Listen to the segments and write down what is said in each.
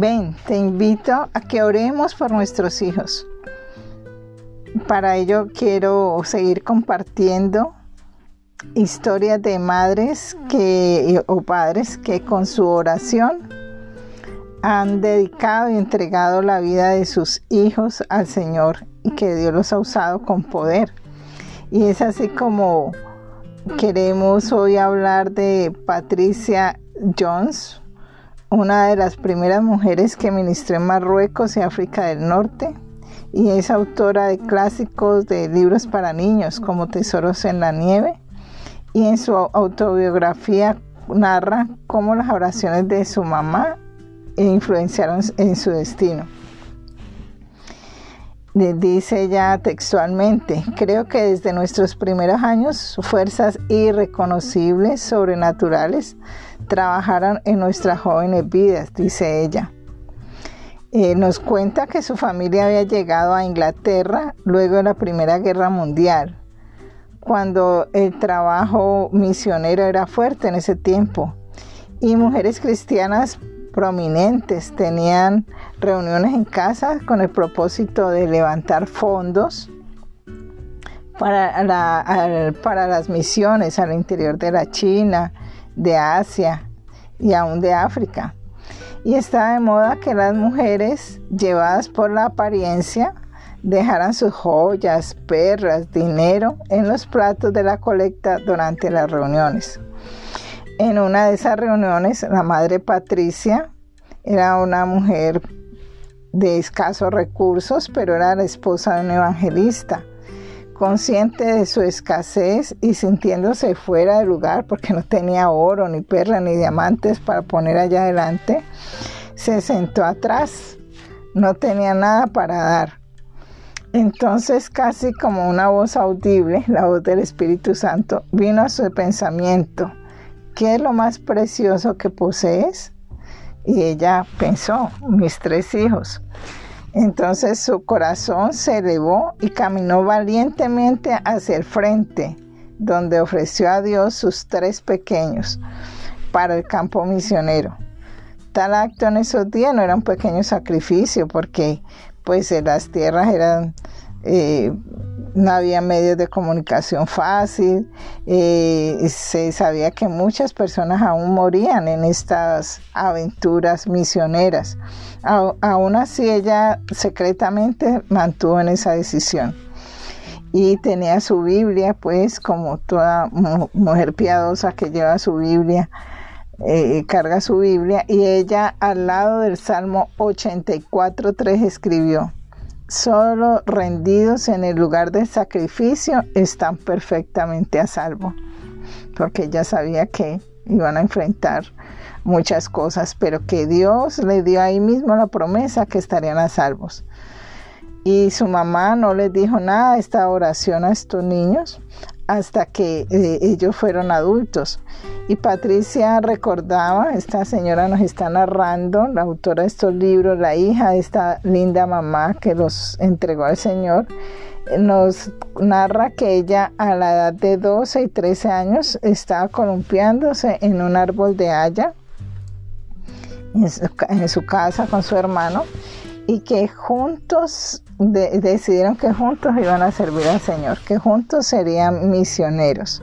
ven, te invito a que oremos por nuestros hijos. Para ello quiero seguir compartiendo historias de madres que, o padres que con su oración han dedicado y entregado la vida de sus hijos al Señor y que Dios los ha usado con poder. Y es así como queremos hoy hablar de Patricia Jones, una de las primeras mujeres que ministró en Marruecos y África del Norte y es autora de clásicos de libros para niños como Tesoros en la Nieve y en su autobiografía narra cómo las oraciones de su mamá influenciaron en su destino. Dice ella textualmente, creo que desde nuestros primeros años fuerzas irreconocibles, sobrenaturales, trabajaron en nuestras jóvenes vidas, dice ella. Eh, nos cuenta que su familia había llegado a Inglaterra luego de la Primera Guerra Mundial, cuando el trabajo misionero era fuerte en ese tiempo y mujeres cristianas prominentes tenían reuniones en casa con el propósito de levantar fondos para las misiones al interior de la China, de Asia y aún de África. Y está de moda que las mujeres, llevadas por la apariencia, dejaran sus joyas, perras, dinero en los platos de la colecta durante las reuniones. En una de esas reuniones, la madre Patricia era una mujer de escasos recursos, pero era la esposa de un evangelista. Consciente de su escasez y sintiéndose fuera de lugar porque no tenía oro, ni perla, ni diamantes para poner allá adelante, se sentó atrás. No tenía nada para dar. Entonces, casi como una voz audible, la voz del Espíritu Santo, vino a su pensamiento ¿qué es lo más precioso que posees? Y ella pensó, mis tres hijos. Entonces su corazón se elevó y caminó valientemente hacia el frente, donde ofreció a Dios sus tres pequeños para el campo misionero. Tal acto en esos días no era un pequeño sacrificio porque pues las tierras eran eh, no había medios de comunicación fácil, eh, se sabía que muchas personas aún morían en estas aventuras misioneras. aún así ella secretamente mantuvo en esa decisión y tenía su Biblia, pues como toda mujer piadosa que lleva su Biblia, eh, carga su Biblia y ella al lado del Salmo 84.3 escribió, solo rendidos en el lugar de sacrificio están perfectamente a salvo, porque ella sabía que iban a enfrentar muchas cosas, pero que Dios le dio ahí mismo la promesa que estarían a salvos. Y su mamá no les dijo nada esta oración a estos niños hasta que eh, ellos fueron adultos. Y Patricia recordaba, esta señora nos está narrando, la autora de estos libros, la hija de esta linda mamá que los entregó al Señor, nos narra que ella a la edad de 12 y 13 años estaba columpiándose en un árbol de haya en su casa con su hermano y que juntos decidieron que juntos iban a servir al Señor, que juntos serían misioneros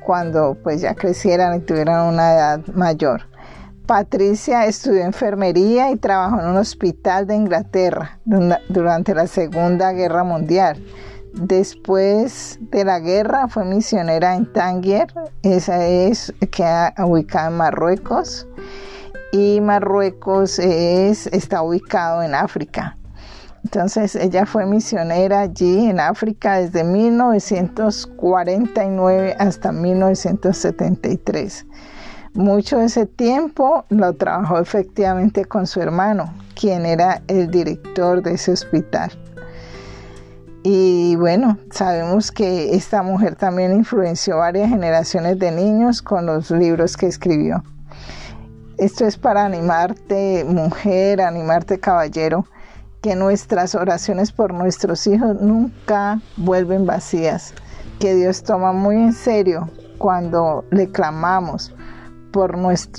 cuando pues ya crecieran y tuvieran una edad mayor. Patricia estudió enfermería y trabajó en un hospital de Inglaterra durante la Segunda Guerra Mundial. Después de la guerra fue misionera en Tangier, esa es que ubicada en Marruecos y Marruecos es, está ubicado en África. Entonces ella fue misionera allí en África desde 1949 hasta 1973. Mucho de ese tiempo lo trabajó efectivamente con su hermano, quien era el director de ese hospital. Y bueno, sabemos que esta mujer también influenció varias generaciones de niños con los libros que escribió. Esto es para animarte, mujer, animarte, caballero, que nuestras oraciones por nuestros hijos nunca vuelven vacías, que Dios toma muy en serio cuando le clamamos por,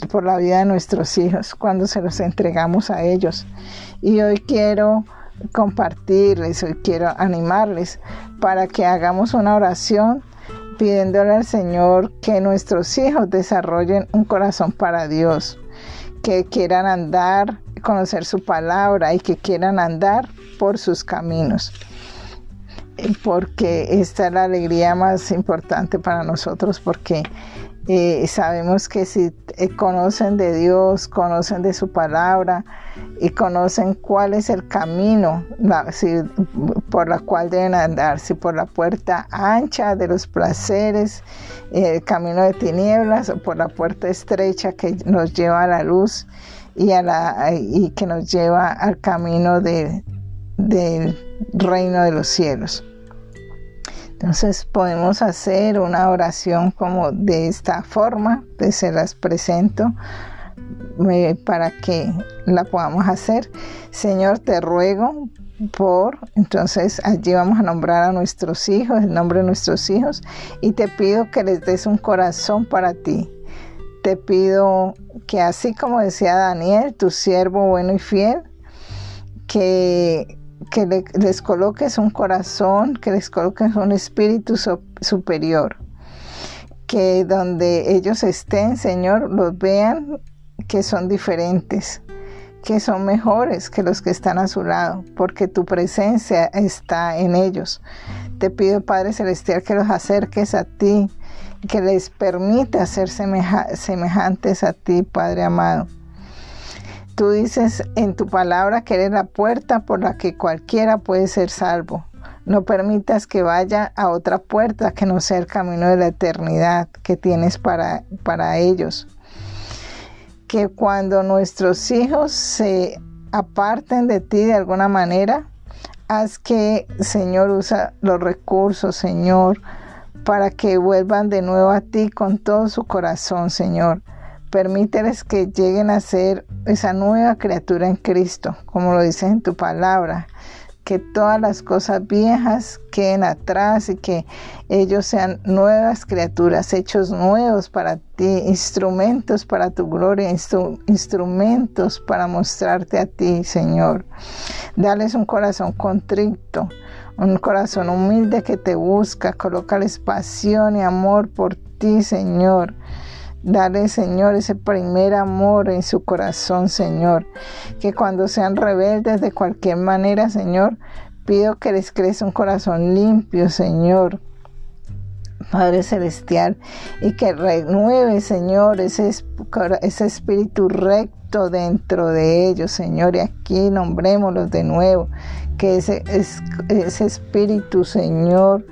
por la vida de nuestros hijos cuando se los entregamos a ellos. Y hoy quiero compartirles, hoy quiero animarles para que hagamos una oración pidiéndole al Señor que nuestros hijos desarrollen un corazón para Dios, que quieran andar, conocer su palabra y que quieran andar por sus caminos. Porque esta es la alegría más importante para nosotros, porque eh, sabemos que si eh, conocen de Dios, conocen de su palabra y conocen cuál es el camino por la cual deben andar, si por la puerta ancha de los placeres, eh, el camino de tinieblas o por la puerta estrecha que nos lleva a la luz y, a la, y que nos lleva al camino del reino de los cielos. Entonces podemos hacer una oración como de esta forma, pues se las presento para que la podamos hacer. Señor, te ruego por, entonces allí vamos a nombrar a nuestros hijos, el nombre de nuestros hijos, y te pido que les des un corazón para ti. Te pido que así como decía Daniel, tu siervo bueno y fiel, que que les coloques un corazón, que les coloques un espíritu superior, que donde ellos estén, Señor, los vean que son diferentes, que son mejores que los que están a su lado, porque tu presencia está en ellos. Te pido, Padre Celestial, que los acerques a ti, que les permita ser semejantes a ti, Padre amado Tú dices en tu palabra que eres la puerta por la que cualquiera puede ser salvo. No permitas que vaya a otra puerta que no sea el camino de la eternidad que tienes para, para ellos. Que cuando nuestros hijos se aparten de ti de alguna manera, haz que, Señor, usa los recursos, Señor, para que vuelvan de nuevo a ti con todo su corazón, Señor. Permíteles que lleguen a ser esa nueva criatura en Cristo, como lo dices en tu palabra, que todas las cosas viejas queden atrás y que ellos sean nuevas criaturas, hechos nuevos para ti, instrumentos para tu gloria, instrumentos para mostrarte a ti, Señor. Dales un corazón contrito, un corazón humilde que te busca, colócales pasión y amor por ti, Señor. Dale, Señor, ese primer amor en su corazón, Señor. Que cuando sean rebeldes de cualquier manera, Señor, pido que les crezca un corazón limpio, Señor. Padre Celestial, y que renueve, Señor, ese, espíritu recto dentro de ellos, Señor. Y aquí nombrémoslos de nuevo, que ese, ese espíritu, Señor,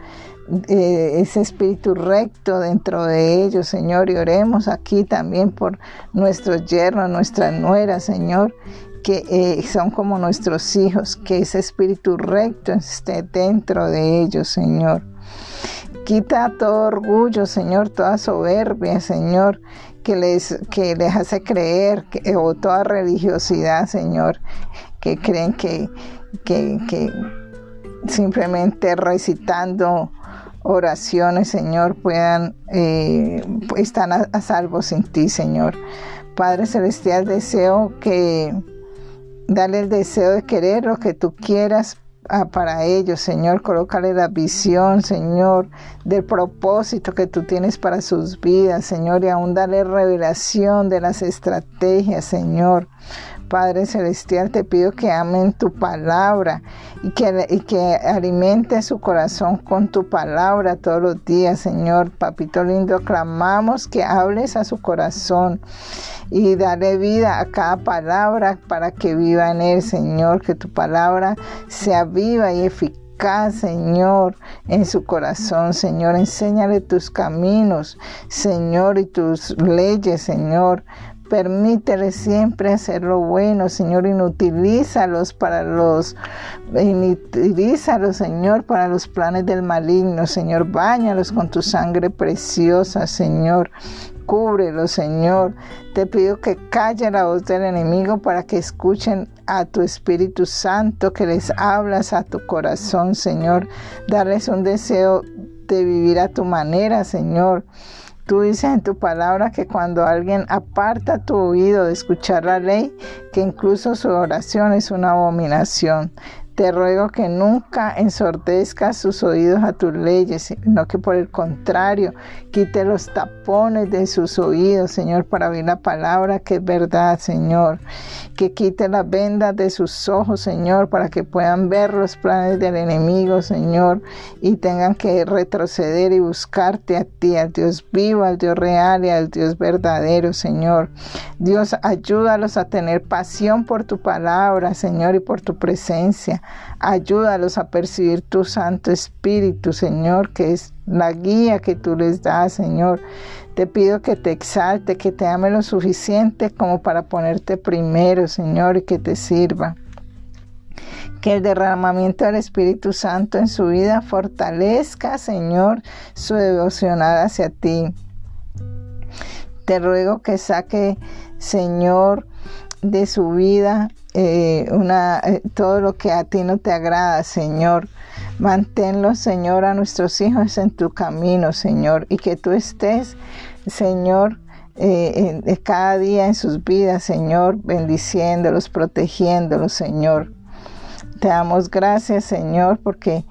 eh, ese espíritu recto dentro de ellos, Señor, y oremos aquí también por nuestros yernos, nuestras nueras, Señor, que eh, son como nuestros hijos, que ese espíritu recto esté dentro de ellos, Señor. Quita todo orgullo, Señor, toda soberbia, Señor, que les, que les hace creer, que, o toda religiosidad, Señor, que creen que, que, que simplemente recitando oraciones, Señor, puedan eh, estar a, salvo sin ti, Señor. Padre Celestial, deseo que dale el deseo de querer lo que tú quieras ah, para ellos, Señor. Colócale la visión, Señor, del propósito que tú tienes para sus vidas, Señor, y aún dale revelación de las estrategias, Señor. Padre Celestial, te pido que amen tu palabra y que, y que alimente su corazón con tu palabra todos los días, Señor. Papito lindo, clamamos que hables a su corazón y dale vida a cada palabra para que viva en él, Señor. Que tu palabra sea viva y eficaz. Señor, en su corazón, Señor. Enséñale tus caminos, Señor, y tus leyes, Señor. Permítele siempre hacer lo bueno, Señor, inutilízalos para los, inutilízalos, Señor, para los planes del maligno, Señor, báñalos con tu sangre preciosa, Señor, cúbrelos, Señor. Te pido que calle la voz del enemigo para que escuchen a tu Espíritu Santo que les hablas a tu corazón, Señor. Darles un deseo de vivir a tu manera, Señor Tú dices en tu palabra que cuando alguien aparta tu oído de escuchar la ley, que incluso su oración es una abominación. Te ruego que nunca ensordezcas sus oídos a tus leyes, sino que por el contrario, quite los tapones de sus oídos, Señor, para oír la palabra que es verdad, Señor. Que quite las vendas de sus ojos, Señor, para que puedan ver los planes del enemigo, Señor, y tengan que retroceder y buscarte a ti, al Dios vivo, al Dios real y al Dios verdadero, Señor. Dios, ayúdalos a tener pasión por tu palabra, Señor, y por tu presencia. Ayúdalos a percibir tu Santo Espíritu, Señor, que es la guía que tú les das, Señor. Te pido que te exalte, que te ame lo suficiente como para ponerte primero, Señor, y que te sirva. Que el derramamiento del Espíritu Santo en su vida fortalezca, Señor, su devocional hacia ti. Te ruego que saque, Señor, de su vida eh, una, eh, todo lo que a ti no te agrada, Señor. Manténlo, Señor, a nuestros hijos en tu camino, Señor, y que tú estés, Señor, eh, cada día en sus vidas, Señor, bendiciéndolos, protegiéndolos, Señor. Te damos gracias, Señor, porque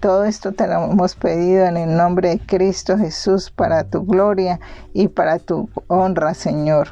todo esto te lo hemos pedido en el nombre de Cristo Jesús para tu gloria y para tu honra, Señor.